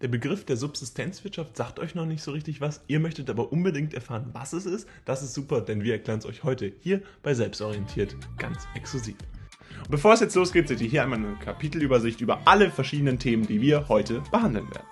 Der Begriff der Subsistenzwirtschaft sagt euch noch nicht so richtig was. Ihr möchtet aber unbedingt erfahren, was es ist. Das ist super, denn wir erklären es euch heute hier bei Selbstorientiert ganz exklusiv. Und bevor es jetzt losgeht, seht ihr hier einmal eine Kapitelübersicht über alle verschiedenen Themen, die wir heute behandeln werden.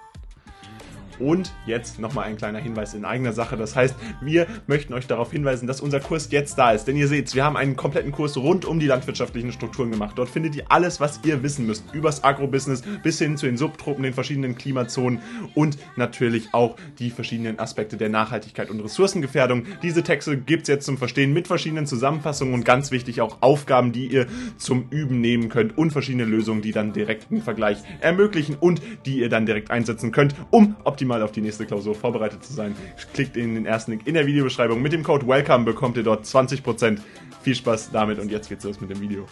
Und jetzt nochmal ein kleiner Hinweis in eigener Sache. Das heißt, wir möchten euch darauf hinweisen, dass unser Kurs jetzt da ist. Denn ihr seht, wir haben einen kompletten Kurs rund um die landwirtschaftlichen Strukturen gemacht. Dort findet ihr alles, was ihr wissen müsst. Übers Agrobusiness bis hin zu den Subtruppen, den verschiedenen Klimazonen und natürlich auch die verschiedenen Aspekte der Nachhaltigkeit und Ressourcengefährdung. Diese Texte gibt es jetzt zum Verstehen mit verschiedenen Zusammenfassungen und ganz wichtig auch Aufgaben, die ihr zum Üben nehmen könnt und verschiedene Lösungen, die dann direkten Vergleich ermöglichen und die ihr dann direkt einsetzen könnt, um optimal optimal auf die nächste Klausur vorbereitet zu sein. Klickt in den ersten Link in der Videobeschreibung. Mit dem Code WELCOME bekommt ihr dort 20%. Viel Spaß damit und jetzt geht's los mit dem Video.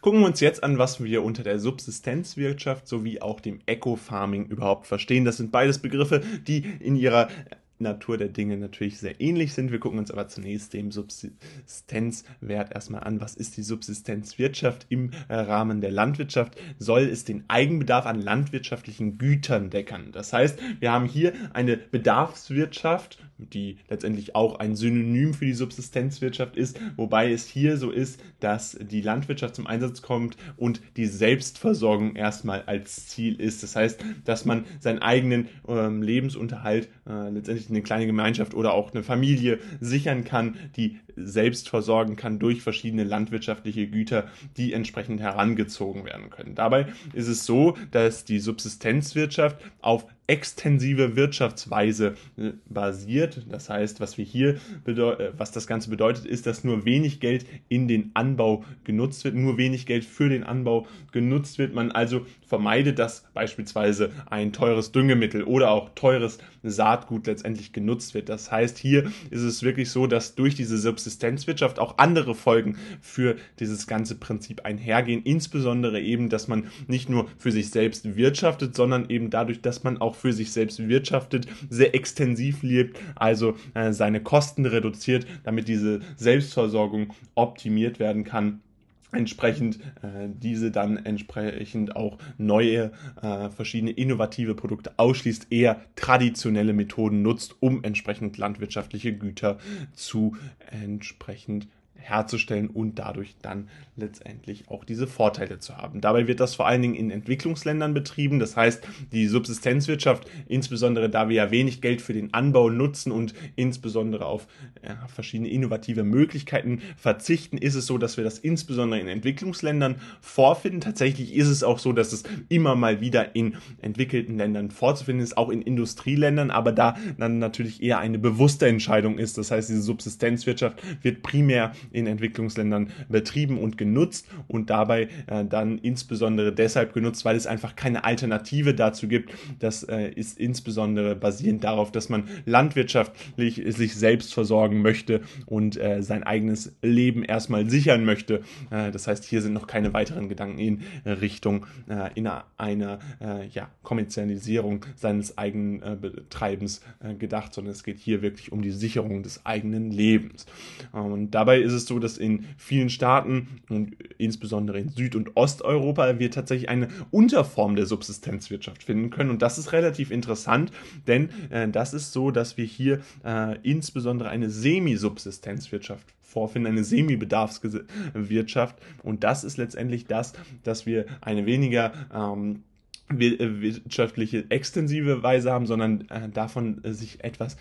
Gucken wir uns jetzt an, was wir unter der Subsistenzwirtschaft sowie auch dem Eco-Farming überhaupt verstehen. Das sind beides Begriffe, die in ihrer Natur der Dinge natürlich sehr ähnlich sind. Wir gucken uns aber zunächst den Subsistenzwert erstmal an. Was ist die Subsistenzwirtschaft im äh, Rahmen der Landwirtschaft? Soll es den Eigenbedarf an landwirtschaftlichen Gütern deckern? Das heißt, wir haben hier eine Bedarfswirtschaft, die letztendlich auch ein Synonym für die Subsistenzwirtschaft ist, wobei es hier so ist, dass die Landwirtschaft zum Einsatz kommt und die Selbstversorgung erstmal als Ziel ist. Das heißt, dass man seinen eigenen ähm, Lebensunterhalt äh, letztendlich eine kleine Gemeinschaft oder auch eine Familie sichern kann, die selbst versorgen kann durch verschiedene landwirtschaftliche Güter, die entsprechend herangezogen werden können. Dabei ist es so, dass die Subsistenzwirtschaft auf extensive Wirtschaftsweise äh, basiert. Das heißt, was wir hier äh, was das Ganze bedeutet, ist, dass nur wenig Geld in den Anbau genutzt wird, nur wenig Geld für den Anbau genutzt wird. Man also vermeidet, dass beispielsweise ein teures Düngemittel oder auch teures Saatgut letztendlich genutzt wird. Das heißt, hier ist es wirklich so, dass durch diese Subsistenzwirtschaft auch andere Folgen für dieses ganze Prinzip einhergehen. Insbesondere eben, dass man nicht nur für sich selbst wirtschaftet, sondern eben dadurch, dass man auch für sich selbst wirtschaftet, sehr extensiv lebt, also äh, seine Kosten reduziert, damit diese Selbstversorgung optimiert werden kann. Entsprechend äh, diese dann entsprechend auch neue, äh, verschiedene innovative Produkte ausschließt, eher traditionelle Methoden nutzt, um entsprechend landwirtschaftliche Güter zu entsprechend herzustellen und dadurch dann letztendlich auch diese Vorteile zu haben. Dabei wird das vor allen Dingen in Entwicklungsländern betrieben. Das heißt, die Subsistenzwirtschaft, insbesondere da wir ja wenig Geld für den Anbau nutzen und insbesondere auf ja, verschiedene innovative Möglichkeiten verzichten, ist es so, dass wir das insbesondere in Entwicklungsländern vorfinden. Tatsächlich ist es auch so, dass es immer mal wieder in entwickelten Ländern vorzufinden ist, auch in Industrieländern, aber da dann natürlich eher eine bewusste Entscheidung ist. Das heißt, diese Subsistenzwirtschaft wird primär in Entwicklungsländern betrieben und genutzt und dabei äh, dann insbesondere deshalb genutzt, weil es einfach keine Alternative dazu gibt. Das äh, ist insbesondere basierend darauf, dass man landwirtschaftlich sich selbst versorgen möchte und äh, sein eigenes Leben erstmal sichern möchte. Äh, das heißt, hier sind noch keine weiteren Gedanken in Richtung äh, in einer äh, ja, Kommerzialisierung seines eigenen Betreibens gedacht, sondern es geht hier wirklich um die Sicherung des eigenen Lebens. Und dabei ist es so, dass in vielen Staaten und insbesondere in Süd- und Osteuropa wir tatsächlich eine Unterform der Subsistenzwirtschaft finden können. Und das ist relativ interessant, denn äh, das ist so, dass wir hier äh, insbesondere eine Semi-Subsistenzwirtschaft vorfinden, eine Semi-Bedarfswirtschaft. Und das ist letztendlich das, dass wir eine weniger ähm, äh, wirtschaftliche extensive Weise haben, sondern äh, davon äh, sich etwas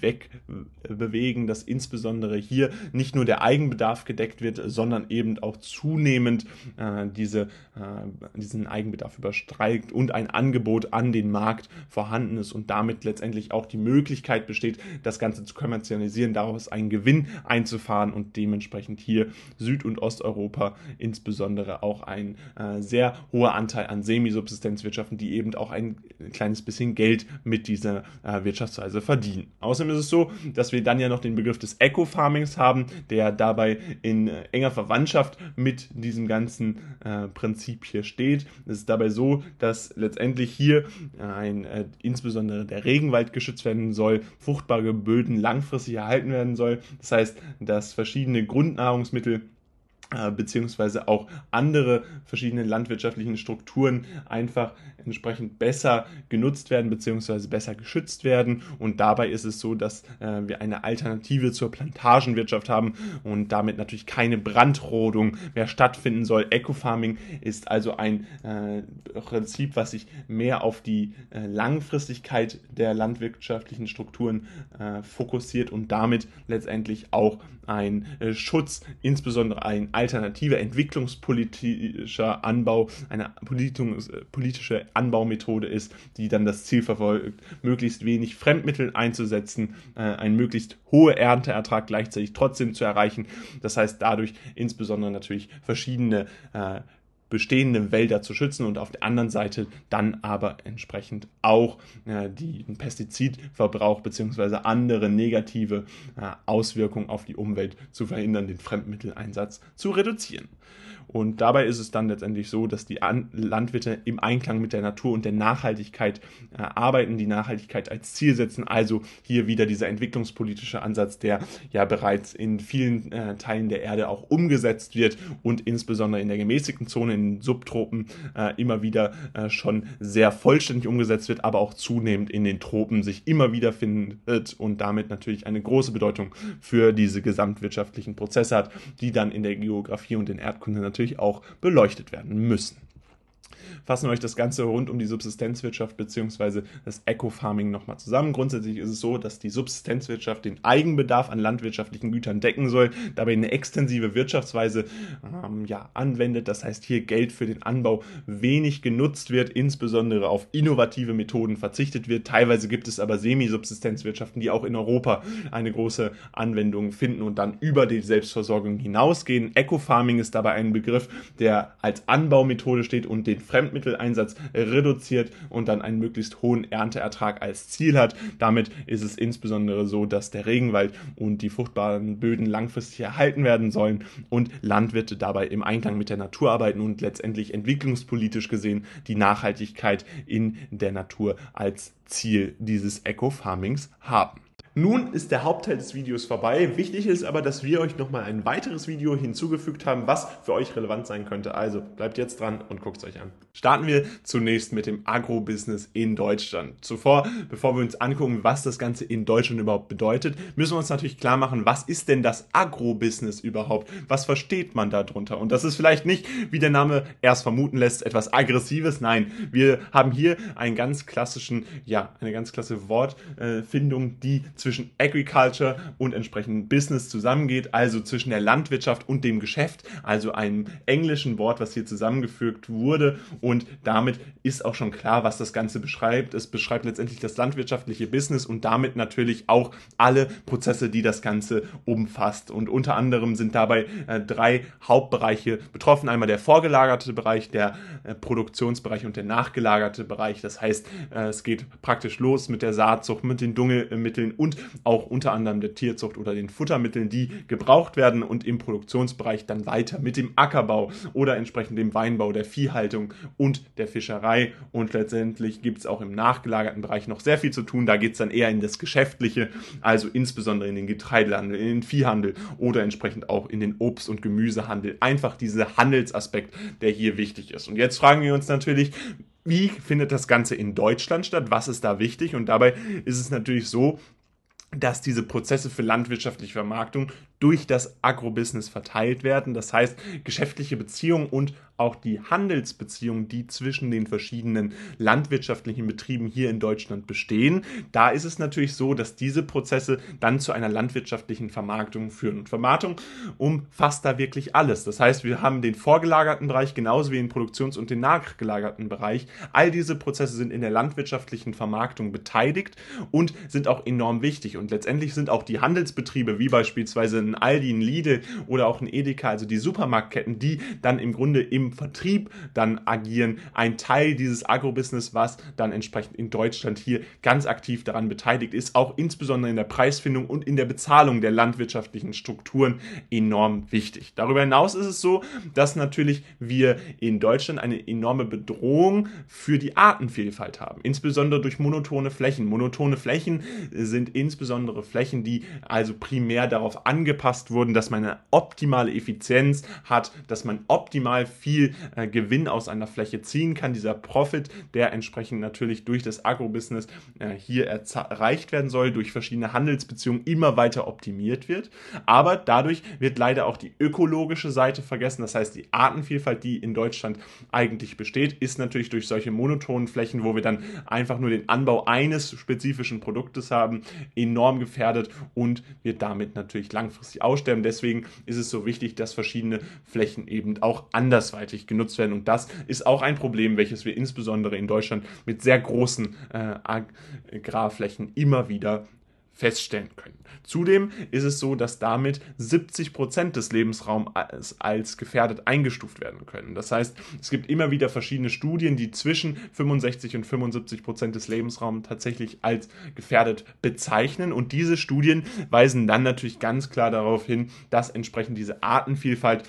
wegbewegen, dass insbesondere hier nicht nur der Eigenbedarf gedeckt wird, sondern eben auch zunehmend äh, diese, äh, diesen Eigenbedarf überstreikt und ein Angebot an den Markt vorhanden ist und damit letztendlich auch die Möglichkeit besteht, das Ganze zu kommerzialisieren, daraus einen Gewinn einzufahren und dementsprechend hier Süd- und Osteuropa insbesondere auch ein äh, sehr hoher Anteil an Semisubsistenz Wirtschaften, die eben auch ein kleines bisschen Geld mit dieser äh, Wirtschaftsweise verdienen. Außerdem ist es so, dass wir dann ja noch den Begriff des Eco-Farmings haben, der dabei in äh, enger Verwandtschaft mit diesem ganzen äh, Prinzip hier steht. Es ist dabei so, dass letztendlich hier ein, äh, insbesondere der Regenwald geschützt werden soll, fruchtbare Böden langfristig erhalten werden soll. Das heißt, dass verschiedene Grundnahrungsmittel äh, beziehungsweise auch andere verschiedene landwirtschaftlichen Strukturen einfach entsprechend besser genutzt werden beziehungsweise besser geschützt werden. Und dabei ist es so, dass äh, wir eine Alternative zur Plantagenwirtschaft haben und damit natürlich keine Brandrodung mehr stattfinden soll. Ecofarming ist also ein äh, Prinzip, was sich mehr auf die äh, Langfristigkeit der landwirtschaftlichen Strukturen äh, fokussiert und damit letztendlich auch ein äh, Schutz, insbesondere ein alternativer entwicklungspolitischer Anbau, eine politische Anbaumethode ist, die dann das Ziel verfolgt, möglichst wenig Fremdmittel einzusetzen, äh, einen möglichst hohe Ernteertrag gleichzeitig trotzdem zu erreichen. Das heißt dadurch insbesondere natürlich verschiedene äh, bestehende Wälder zu schützen und auf der anderen Seite dann aber entsprechend auch äh, den Pestizidverbrauch bzw. andere negative äh, Auswirkungen auf die Umwelt zu verhindern, den Fremdmitteleinsatz zu reduzieren. Und dabei ist es dann letztendlich so, dass die An Landwirte im Einklang mit der Natur und der Nachhaltigkeit äh, arbeiten, die Nachhaltigkeit als Ziel setzen. Also hier wieder dieser entwicklungspolitische Ansatz, der ja bereits in vielen äh, Teilen der Erde auch umgesetzt wird und insbesondere in der gemäßigten Zone, in Subtropen, äh, immer wieder äh, schon sehr vollständig umgesetzt wird, aber auch zunehmend in den Tropen sich immer wieder findet und damit natürlich eine große Bedeutung für diese gesamtwirtschaftlichen Prozesse hat, die dann in der Geografie und in Erdkunde natürlich auch beleuchtet werden müssen fassen wir euch das Ganze rund um die Subsistenzwirtschaft bzw. das Eco-Farming nochmal zusammen. Grundsätzlich ist es so, dass die Subsistenzwirtschaft den Eigenbedarf an landwirtschaftlichen Gütern decken soll, dabei eine extensive Wirtschaftsweise ähm, ja, anwendet. Das heißt, hier Geld für den Anbau wenig genutzt wird, insbesondere auf innovative Methoden verzichtet wird. Teilweise gibt es aber Semi-Subsistenzwirtschaften, die auch in Europa eine große Anwendung finden und dann über die Selbstversorgung hinausgehen. Eco-Farming ist dabei ein Begriff, der als Anbaumethode steht und den Fremdmitteleinsatz reduziert und dann einen möglichst hohen Ernteertrag als Ziel hat. Damit ist es insbesondere so, dass der Regenwald und die fruchtbaren Böden langfristig erhalten werden sollen und Landwirte dabei im Einklang mit der Natur arbeiten und letztendlich entwicklungspolitisch gesehen die Nachhaltigkeit in der Natur als Ziel dieses Eco-Farmings haben. Nun ist der Hauptteil des Videos vorbei. Wichtig ist aber, dass wir euch nochmal ein weiteres Video hinzugefügt haben, was für euch relevant sein könnte. Also bleibt jetzt dran und guckt es euch an. Starten wir zunächst mit dem Agro-Business in Deutschland. Zuvor, bevor wir uns angucken, was das Ganze in Deutschland überhaupt bedeutet, müssen wir uns natürlich klar machen, was ist denn das Agro-Business überhaupt? Was versteht man darunter? Und das ist vielleicht nicht, wie der Name erst vermuten lässt, etwas Aggressives. Nein, wir haben hier einen ganz klassischen, ja, eine ganz klasse Wortfindung, die zwischen Agriculture und entsprechend Business zusammengeht, also zwischen der Landwirtschaft und dem Geschäft, also einem englischen Wort, was hier zusammengefügt wurde und damit ist auch schon klar, was das Ganze beschreibt. Es beschreibt letztendlich das landwirtschaftliche Business und damit natürlich auch alle Prozesse, die das Ganze umfasst. Und unter anderem sind dabei äh, drei Hauptbereiche betroffen. Einmal der vorgelagerte Bereich, der äh, Produktionsbereich und der nachgelagerte Bereich. Das heißt, äh, es geht praktisch los mit der Saatzucht, mit den Dungelmitteln und auch unter anderem der Tierzucht oder den Futtermitteln, die gebraucht werden und im Produktionsbereich dann weiter mit dem Ackerbau oder entsprechend dem Weinbau, der Viehhaltung und der Fischerei. Und letztendlich gibt es auch im nachgelagerten Bereich noch sehr viel zu tun. Da geht es dann eher in das Geschäftliche, also insbesondere in den Getreidehandel, in den Viehhandel oder entsprechend auch in den Obst- und Gemüsehandel. Einfach dieser Handelsaspekt, der hier wichtig ist. Und jetzt fragen wir uns natürlich, wie findet das Ganze in Deutschland statt? Was ist da wichtig? Und dabei ist es natürlich so, dass diese Prozesse für landwirtschaftliche Vermarktung durch das Agrobusiness verteilt werden. Das heißt, geschäftliche Beziehungen und auch die Handelsbeziehungen, die zwischen den verschiedenen landwirtschaftlichen Betrieben hier in Deutschland bestehen. Da ist es natürlich so, dass diese Prozesse dann zu einer landwirtschaftlichen Vermarktung führen. Und Vermarktung umfasst da wirklich alles. Das heißt, wir haben den vorgelagerten Bereich genauso wie den Produktions- und den nachgelagerten Bereich. All diese Prozesse sind in der landwirtschaftlichen Vermarktung beteiligt und sind auch enorm wichtig. Und letztendlich sind auch die Handelsbetriebe, wie beispielsweise ein Aldi, ein Lidl oder auch ein Edeka, also die Supermarktketten, die dann im Grunde im Vertrieb dann agieren, ein Teil dieses Agrobusiness, was dann entsprechend in Deutschland hier ganz aktiv daran beteiligt ist, auch insbesondere in der Preisfindung und in der Bezahlung der landwirtschaftlichen Strukturen enorm wichtig. Darüber hinaus ist es so, dass natürlich wir in Deutschland eine enorme Bedrohung für die Artenvielfalt haben, insbesondere durch monotone Flächen. Monotone Flächen sind insbesondere Flächen, die also primär darauf angepasst angepasst wurden, dass man eine optimale Effizienz hat, dass man optimal viel äh, Gewinn aus einer Fläche ziehen kann. Dieser Profit, der entsprechend natürlich durch das Agrobusiness äh, hier erreicht werden soll, durch verschiedene Handelsbeziehungen immer weiter optimiert wird. Aber dadurch wird leider auch die ökologische Seite vergessen. Das heißt, die Artenvielfalt, die in Deutschland eigentlich besteht, ist natürlich durch solche monotonen Flächen, wo wir dann einfach nur den Anbau eines spezifischen Produktes haben, enorm gefährdet und wird damit natürlich langfristig aussterben. Deswegen ist es so wichtig, dass verschiedene Flächen eben auch andersweitig genutzt werden. Und das ist auch ein Problem, welches wir insbesondere in Deutschland mit sehr großen äh, Agrarflächen immer wieder feststellen können. Zudem ist es so, dass damit 70 Prozent des Lebensraums als gefährdet eingestuft werden können. Das heißt, es gibt immer wieder verschiedene Studien, die zwischen 65 und 75 Prozent des Lebensraums tatsächlich als gefährdet bezeichnen. Und diese Studien weisen dann natürlich ganz klar darauf hin, dass entsprechend diese Artenvielfalt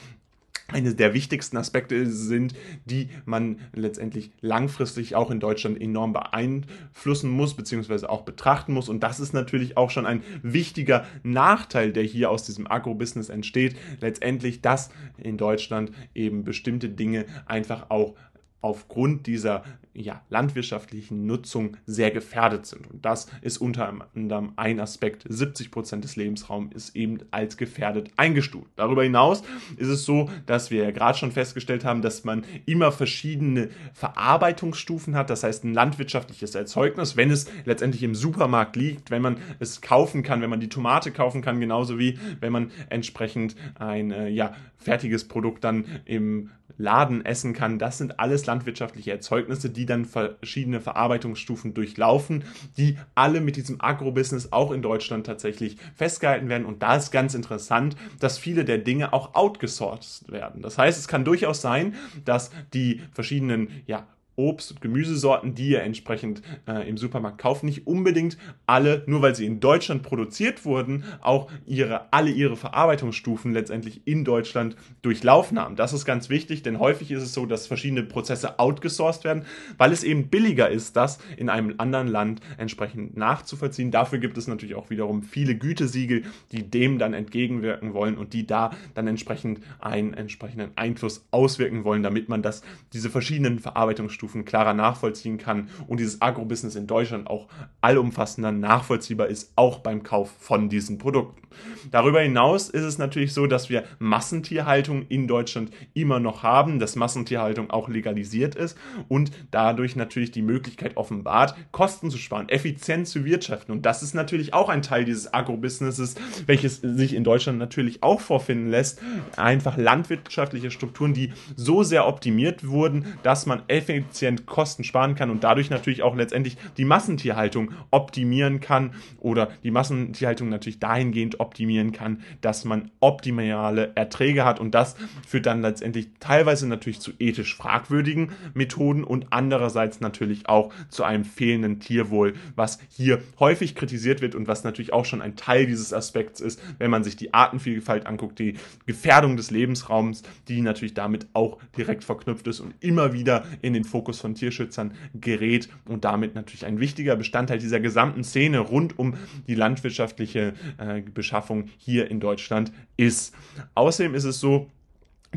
eines der wichtigsten Aspekte sind, die man letztendlich langfristig auch in Deutschland enorm beeinflussen muss, beziehungsweise auch betrachten muss. Und das ist natürlich auch schon ein wichtiger Nachteil, der hier aus diesem Agrobusiness entsteht. Letztendlich, dass in Deutschland eben bestimmte Dinge einfach auch aufgrund dieser ja, landwirtschaftlichen Nutzung sehr gefährdet sind. Und das ist unter anderem ein Aspekt. 70 Prozent des Lebensraums ist eben als gefährdet eingestuft. Darüber hinaus ist es so, dass wir ja gerade schon festgestellt haben, dass man immer verschiedene Verarbeitungsstufen hat. Das heißt, ein landwirtschaftliches Erzeugnis, wenn es letztendlich im Supermarkt liegt, wenn man es kaufen kann, wenn man die Tomate kaufen kann, genauso wie wenn man entsprechend ein äh, ja, fertiges Produkt dann im Laden essen kann. Das sind alles landwirtschaftliche Erzeugnisse, die dann verschiedene Verarbeitungsstufen durchlaufen, die alle mit diesem Agrobusiness auch in Deutschland tatsächlich festgehalten werden. Und da ist ganz interessant, dass viele der Dinge auch outgesourced werden. Das heißt, es kann durchaus sein, dass die verschiedenen ja, Obst- und Gemüsesorten, die ihr entsprechend äh, im Supermarkt kauft, nicht unbedingt alle, nur weil sie in Deutschland produziert wurden, auch ihre, alle ihre Verarbeitungsstufen letztendlich in Deutschland durchlaufen haben. Das ist ganz wichtig, denn häufig ist es so, dass verschiedene Prozesse outgesourced werden, weil es eben billiger ist, das in einem anderen Land entsprechend nachzuvollziehen. Dafür gibt es natürlich auch wiederum viele Gütesiegel, die dem dann entgegenwirken wollen und die da dann entsprechend einen entsprechenden Einfluss auswirken wollen, damit man das, diese verschiedenen Verarbeitungsstufen Stufen klarer nachvollziehen kann und dieses Agrobusiness in Deutschland auch allumfassender nachvollziehbar ist, auch beim Kauf von diesen Produkten. Darüber hinaus ist es natürlich so, dass wir Massentierhaltung in Deutschland immer noch haben, dass Massentierhaltung auch legalisiert ist und dadurch natürlich die Möglichkeit offenbart, Kosten zu sparen, effizient zu wirtschaften. Und das ist natürlich auch ein Teil dieses Agrobusinesses, welches sich in Deutschland natürlich auch vorfinden lässt. Einfach landwirtschaftliche Strukturen, die so sehr optimiert wurden, dass man effizient effizient Kosten sparen kann und dadurch natürlich auch letztendlich die Massentierhaltung optimieren kann oder die Massentierhaltung natürlich dahingehend optimieren kann, dass man optimale Erträge hat. Und das führt dann letztendlich teilweise natürlich zu ethisch fragwürdigen Methoden und andererseits natürlich auch zu einem fehlenden Tierwohl, was hier häufig kritisiert wird und was natürlich auch schon ein Teil dieses Aspekts ist, wenn man sich die Artenvielfalt anguckt, die Gefährdung des Lebensraums, die natürlich damit auch direkt verknüpft ist und immer wieder in den Fokus Fokus von Tierschützern gerät und damit natürlich ein wichtiger Bestandteil dieser gesamten Szene rund um die landwirtschaftliche äh, Beschaffung hier in Deutschland ist. Außerdem ist es so,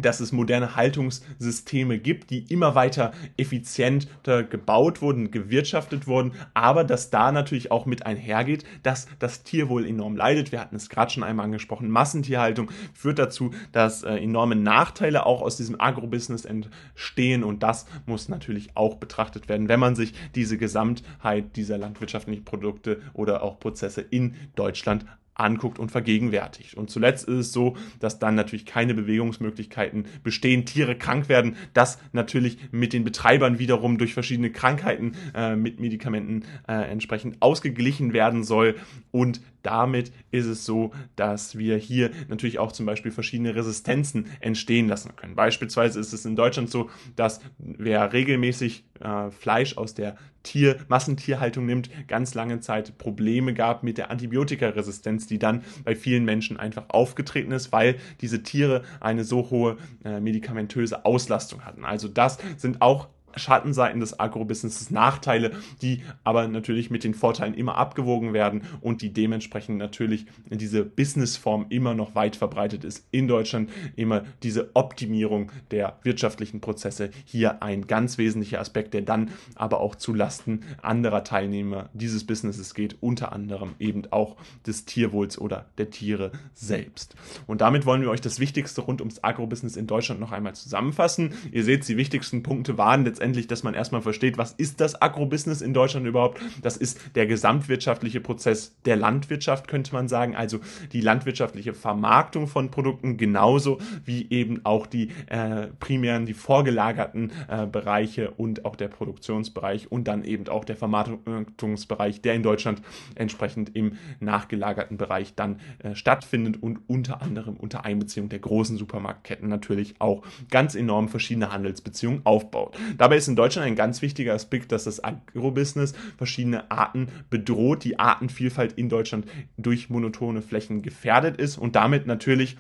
dass es moderne Haltungssysteme gibt, die immer weiter effizienter gebaut wurden, gewirtschaftet wurden, aber dass da natürlich auch mit einhergeht, dass das Tier wohl enorm leidet. Wir hatten es gerade schon einmal angesprochen. Massentierhaltung führt dazu, dass äh, enorme Nachteile auch aus diesem Agrobusiness entstehen und das muss natürlich auch betrachtet werden, wenn man sich diese Gesamtheit dieser landwirtschaftlichen Produkte oder auch Prozesse in Deutschland anguckt und vergegenwärtigt. Und zuletzt ist es so, dass dann natürlich keine Bewegungsmöglichkeiten bestehen, Tiere krank werden, das natürlich mit den Betreibern wiederum durch verschiedene Krankheiten äh, mit Medikamenten äh, entsprechend ausgeglichen werden soll und damit ist es so, dass wir hier natürlich auch zum Beispiel verschiedene Resistenzen entstehen lassen können. Beispielsweise ist es in Deutschland so, dass wer regelmäßig äh, Fleisch aus der Tier, Massentierhaltung nimmt, ganz lange Zeit Probleme gab mit der Antibiotikaresistenz, die dann bei vielen Menschen einfach aufgetreten ist, weil diese Tiere eine so hohe äh, medikamentöse Auslastung hatten. Also das sind auch Schattenseiten des Agrobusinesses, Nachteile, die aber natürlich mit den Vorteilen immer abgewogen werden und die dementsprechend natürlich diese Businessform immer noch weit verbreitet ist in Deutschland. Immer diese Optimierung der wirtschaftlichen Prozesse hier ein ganz wesentlicher Aspekt, der dann aber auch zu Lasten anderer Teilnehmer dieses Businesses geht, unter anderem eben auch des Tierwohls oder der Tiere selbst. Und damit wollen wir euch das Wichtigste rund ums Agrobusiness in Deutschland noch einmal zusammenfassen. Ihr seht, die wichtigsten Punkte waren letztendlich letztendlich, dass man erstmal versteht, was ist das Agrobusiness in Deutschland überhaupt? Das ist der gesamtwirtschaftliche Prozess der Landwirtschaft, könnte man sagen. Also die landwirtschaftliche Vermarktung von Produkten genauso wie eben auch die äh, primären, die vorgelagerten äh, Bereiche und auch der Produktionsbereich und dann eben auch der Vermarktungsbereich, der in Deutschland entsprechend im nachgelagerten Bereich dann äh, stattfindet und unter anderem unter Einbeziehung der großen Supermarktketten natürlich auch ganz enorm verschiedene Handelsbeziehungen aufbaut. Da Dabei ist in Deutschland ein ganz wichtiger Aspekt, dass das Agrobusiness verschiedene Arten bedroht, die Artenvielfalt in Deutschland durch monotone Flächen gefährdet ist und damit natürlich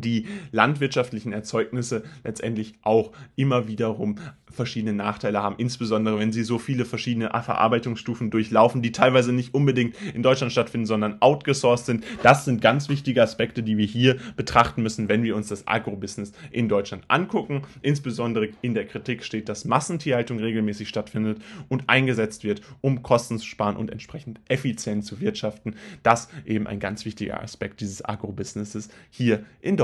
die landwirtschaftlichen Erzeugnisse letztendlich auch immer wiederum verschiedene Nachteile haben, insbesondere wenn sie so viele verschiedene Verarbeitungsstufen durchlaufen, die teilweise nicht unbedingt in Deutschland stattfinden, sondern outgesourced sind. Das sind ganz wichtige Aspekte, die wir hier betrachten müssen, wenn wir uns das Agrobusiness in Deutschland angucken. Insbesondere in der Kritik steht, dass Massentierhaltung regelmäßig stattfindet und eingesetzt wird, um Kosten zu sparen und entsprechend effizient zu wirtschaften. Das eben ein ganz wichtiger Aspekt dieses Agrobusinesses hier in Deutschland.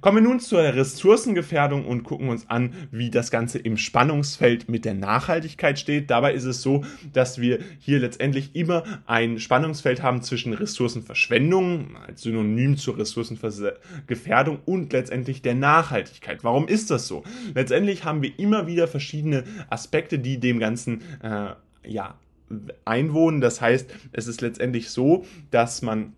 Kommen wir nun zur Ressourcengefährdung und gucken uns an, wie das Ganze im Spannungsfeld mit der Nachhaltigkeit steht. Dabei ist es so, dass wir hier letztendlich immer ein Spannungsfeld haben zwischen Ressourcenverschwendung als Synonym zur Ressourcengefährdung und letztendlich der Nachhaltigkeit. Warum ist das so? Letztendlich haben wir immer wieder verschiedene Aspekte, die dem Ganzen äh, ja, einwohnen. Das heißt, es ist letztendlich so, dass man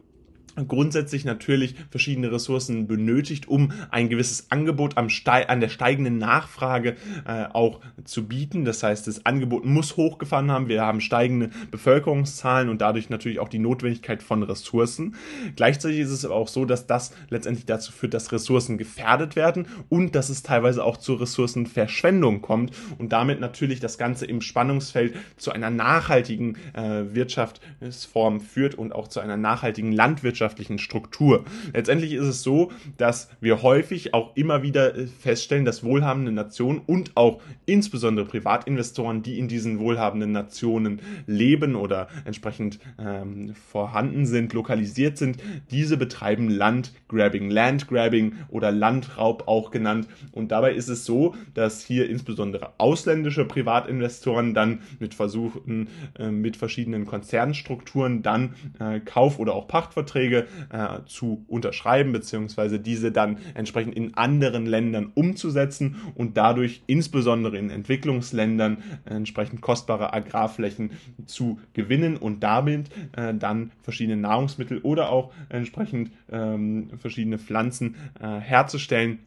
grundsätzlich natürlich verschiedene Ressourcen benötigt, um ein gewisses Angebot am Ste an der steigenden Nachfrage äh, auch zu bieten. Das heißt, das Angebot muss hochgefahren haben. Wir haben steigende Bevölkerungszahlen und dadurch natürlich auch die Notwendigkeit von Ressourcen. Gleichzeitig ist es aber auch so, dass das letztendlich dazu führt, dass Ressourcen gefährdet werden und dass es teilweise auch zur Ressourcenverschwendung kommt und damit natürlich das Ganze im Spannungsfeld zu einer nachhaltigen äh, Wirtschaftsform führt und auch zu einer nachhaltigen Landwirtschaft gesellschaftlichen Struktur. Letztendlich ist es so, dass wir häufig auch immer wieder äh, feststellen, dass wohlhabende Nationen und auch insbesondere Privatinvestoren, die in diesen wohlhabenden Nationen leben oder entsprechend ähm, vorhanden sind, lokalisiert sind, diese betreiben Landgrabbing, Landgrabbing oder Landraub auch genannt. Und dabei ist es so, dass hier insbesondere ausländische Privatinvestoren dann mit Versuchen, äh, mit verschiedenen Konzernstrukturen dann äh, Kauf- oder auch Pachtverträge Verträge äh, zu unterschreiben, beziehungsweise diese dann entsprechend in anderen Ländern umzusetzen und dadurch insbesondere in Entwicklungsländern entsprechend kostbare Agrarflächen zu gewinnen und damit äh, dann verschiedene Nahrungsmittel oder auch entsprechend ähm, verschiedene Pflanzen äh, herzustellen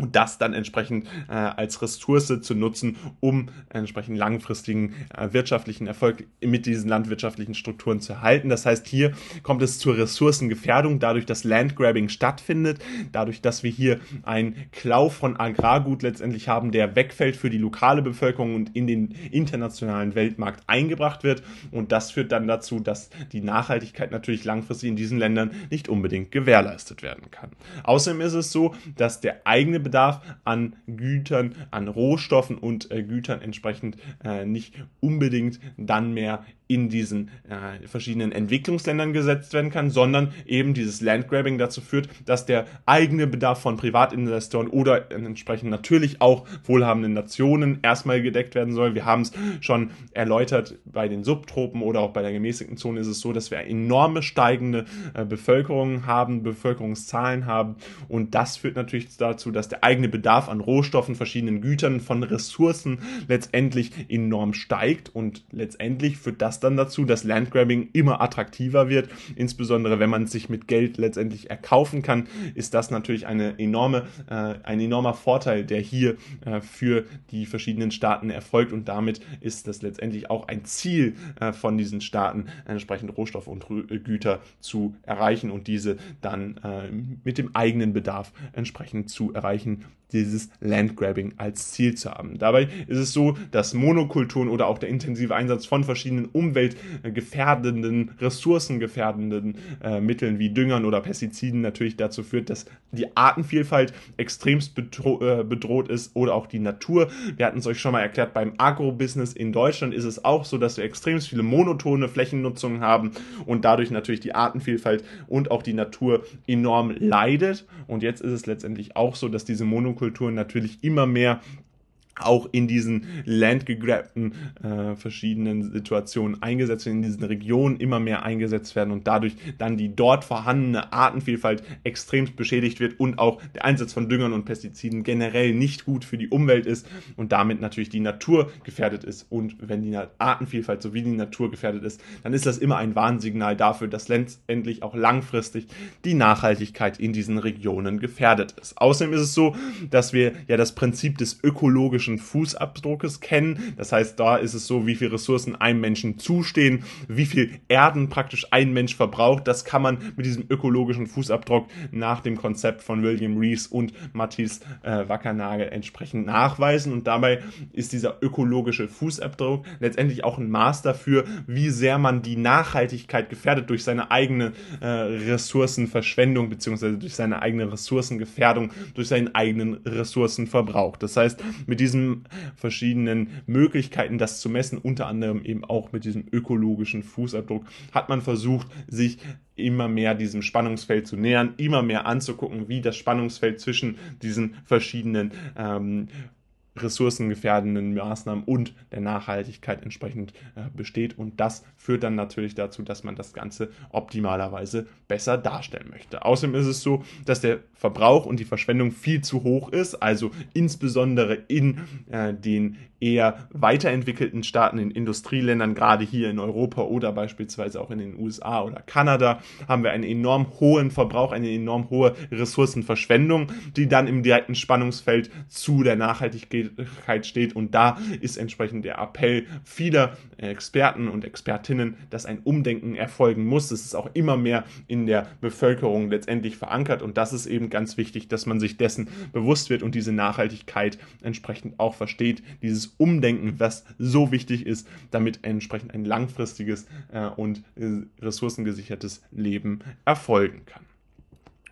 und das dann entsprechend äh, als Ressource zu nutzen, um entsprechend langfristigen äh, wirtschaftlichen Erfolg mit diesen landwirtschaftlichen Strukturen zu erhalten. Das heißt, hier kommt es zur Ressourcengefährdung, dadurch, dass Landgrabbing stattfindet, dadurch, dass wir hier einen Klau von Agrargut letztendlich haben, der wegfällt für die lokale Bevölkerung und in den internationalen Weltmarkt eingebracht wird. Und das führt dann dazu, dass die Nachhaltigkeit natürlich langfristig in diesen Ländern nicht unbedingt gewährleistet werden kann. Außerdem ist es so, dass der eigene Bedarf an Gütern, an Rohstoffen und äh, Gütern entsprechend äh, nicht unbedingt dann mehr in diesen äh, verschiedenen Entwicklungsländern gesetzt werden kann, sondern eben dieses Landgrabbing dazu führt, dass der eigene Bedarf von Privatinvestoren oder entsprechend natürlich auch wohlhabenden Nationen erstmal gedeckt werden soll. Wir haben es schon erläutert, bei den Subtropen oder auch bei der gemäßigten Zone ist es so, dass wir enorme steigende äh, Bevölkerung haben, Bevölkerungszahlen haben und das führt natürlich dazu, dass der eigene Bedarf an Rohstoffen, verschiedenen Gütern, von Ressourcen letztendlich enorm steigt. Und letztendlich führt das dann dazu, dass Landgrabbing immer attraktiver wird. Insbesondere wenn man sich mit Geld letztendlich erkaufen kann, ist das natürlich eine enorme, äh, ein enormer Vorteil, der hier äh, für die verschiedenen Staaten erfolgt. Und damit ist das letztendlich auch ein Ziel äh, von diesen Staaten, entsprechend Rohstoffe und äh, Güter zu erreichen und diese dann äh, mit dem eigenen Bedarf entsprechend zu erreichen Anführungsstrichen dieses Landgrabbing als Ziel zu haben. Dabei ist es so, dass Monokulturen oder auch der intensive Einsatz von verschiedenen umweltgefährdenden, ressourcengefährdenden äh, Mitteln wie Düngern oder Pestiziden natürlich dazu führt, dass die Artenvielfalt extremst bedro äh, bedroht ist oder auch die Natur. Wir hatten es euch schon mal erklärt, beim Agrobusiness in Deutschland ist es auch so, dass wir extrem viele monotone Flächennutzungen haben und dadurch natürlich die Artenvielfalt und auch die Natur enorm leidet. Und jetzt ist es letztendlich auch so, dass diese Monokulturen natürlich immer mehr auch in diesen landgegrabten äh, verschiedenen Situationen eingesetzt werden, in diesen Regionen immer mehr eingesetzt werden und dadurch dann die dort vorhandene Artenvielfalt extremst beschädigt wird und auch der Einsatz von Düngern und Pestiziden generell nicht gut für die Umwelt ist und damit natürlich die Natur gefährdet ist. Und wenn die Artenvielfalt sowie die Natur gefährdet ist, dann ist das immer ein Warnsignal dafür, dass letztendlich auch langfristig die Nachhaltigkeit in diesen Regionen gefährdet ist. Außerdem ist es so, dass wir ja das Prinzip des ökologischen ökologischen Fußabdruckes kennen. Das heißt, da ist es so, wie viel Ressourcen einem Menschen zustehen, wie viel Erden praktisch ein Mensch verbraucht. Das kann man mit diesem ökologischen Fußabdruck nach dem Konzept von William Rees und Matthias äh, Wackernagel entsprechend nachweisen. Und dabei ist dieser ökologische Fußabdruck letztendlich auch ein Maß dafür, wie sehr man die Nachhaltigkeit gefährdet durch seine eigene äh, Ressourcenverschwendung beziehungsweise durch seine eigene Ressourcengefährdung, durch seinen eigenen Ressourcenverbrauch. Das heißt, mit diesem diesen verschiedenen Möglichkeiten, das zu messen, unter anderem eben auch mit diesem ökologischen Fußabdruck, hat man versucht, sich immer mehr diesem Spannungsfeld zu nähern, immer mehr anzugucken, wie das Spannungsfeld zwischen diesen verschiedenen ähm, ressourcengefährdenden Maßnahmen und der Nachhaltigkeit entsprechend äh, besteht. Und das führt dann natürlich dazu, dass man das Ganze optimalerweise besser darstellen möchte. Außerdem ist es so, dass der Verbrauch und die Verschwendung viel zu hoch ist, also insbesondere in äh, den eher weiterentwickelten Staaten, in Industrieländern, gerade hier in Europa oder beispielsweise auch in den USA oder Kanada, haben wir einen enorm hohen Verbrauch, eine enorm hohe Ressourcenverschwendung, die dann im direkten Spannungsfeld zu der Nachhaltigkeit steht. Und da ist entsprechend der Appell vieler Experten und Expertinnen, dass ein Umdenken erfolgen muss. Es ist auch immer mehr in der Bevölkerung letztendlich verankert. Und das ist eben ganz wichtig, dass man sich dessen bewusst wird und diese Nachhaltigkeit entsprechend auch versteht. Dieses Umdenken, was so wichtig ist, damit entsprechend ein langfristiges äh, und äh, ressourcengesichertes Leben erfolgen kann.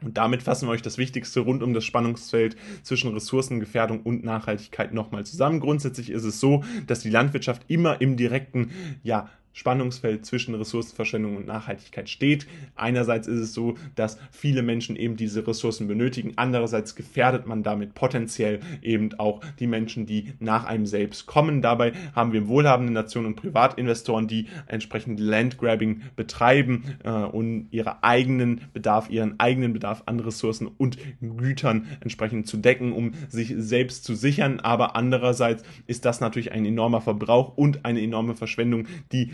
Und damit fassen wir euch das Wichtigste rund um das Spannungsfeld zwischen Ressourcengefährdung und Nachhaltigkeit nochmal zusammen. Grundsätzlich ist es so, dass die Landwirtschaft immer im direkten ja, Spannungsfeld zwischen Ressourcenverschwendung und Nachhaltigkeit steht. Einerseits ist es so, dass viele Menschen eben diese Ressourcen benötigen, andererseits gefährdet man damit potenziell eben auch die Menschen, die nach einem selbst kommen. Dabei haben wir wohlhabende Nationen und Privatinvestoren, die entsprechend Landgrabbing betreiben äh, und ihre eigenen Bedarf, ihren eigenen Bedarf an Ressourcen und Gütern entsprechend zu decken, um sich selbst zu sichern. Aber andererseits ist das natürlich ein enormer Verbrauch und eine enorme Verschwendung, die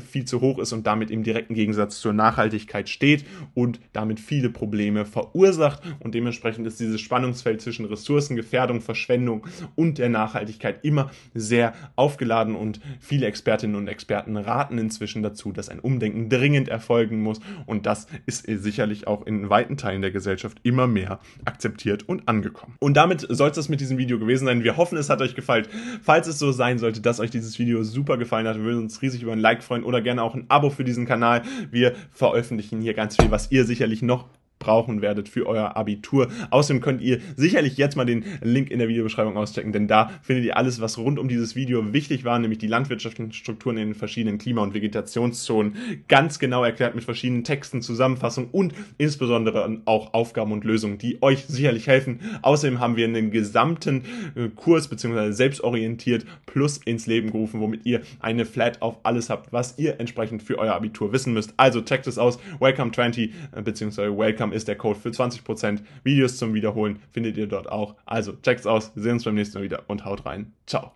viel zu hoch ist und damit im direkten Gegensatz zur Nachhaltigkeit steht und damit viele Probleme verursacht. Und dementsprechend ist dieses Spannungsfeld zwischen Ressourcengefährdung, Verschwendung und der Nachhaltigkeit immer sehr aufgeladen und viele Expertinnen und Experten raten inzwischen dazu, dass ein Umdenken dringend erfolgen muss und das ist sicherlich auch in weiten Teilen der Gesellschaft immer mehr akzeptiert und angekommen. Und damit soll es mit diesem Video gewesen sein. Wir hoffen, es hat euch gefallen. Falls es so sein sollte, dass euch dieses Video super gefallen hat, würden wir uns riesig über ein Like Like freuen oder gerne auch ein Abo für diesen Kanal. Wir veröffentlichen hier ganz viel, was ihr sicherlich noch brauchen werdet für euer Abitur. Außerdem könnt ihr sicherlich jetzt mal den Link in der Videobeschreibung auschecken, denn da findet ihr alles, was rund um dieses Video wichtig war, nämlich die landwirtschaftlichen Strukturen in den verschiedenen Klima- und Vegetationszonen, ganz genau erklärt mit verschiedenen Texten, Zusammenfassungen und insbesondere auch Aufgaben und Lösungen, die euch sicherlich helfen. Außerdem haben wir einen gesamten äh, Kurs bzw. selbstorientiert plus ins Leben gerufen, womit ihr eine Flat auf alles habt, was ihr entsprechend für euer Abitur wissen müsst. Also checkt es aus. Welcome 20 bzw. Welcome Instagram ist der Code für 20%. Videos zum Wiederholen findet ihr dort auch. Also checkt's aus. Wir sehen uns beim nächsten Mal wieder und haut rein. Ciao.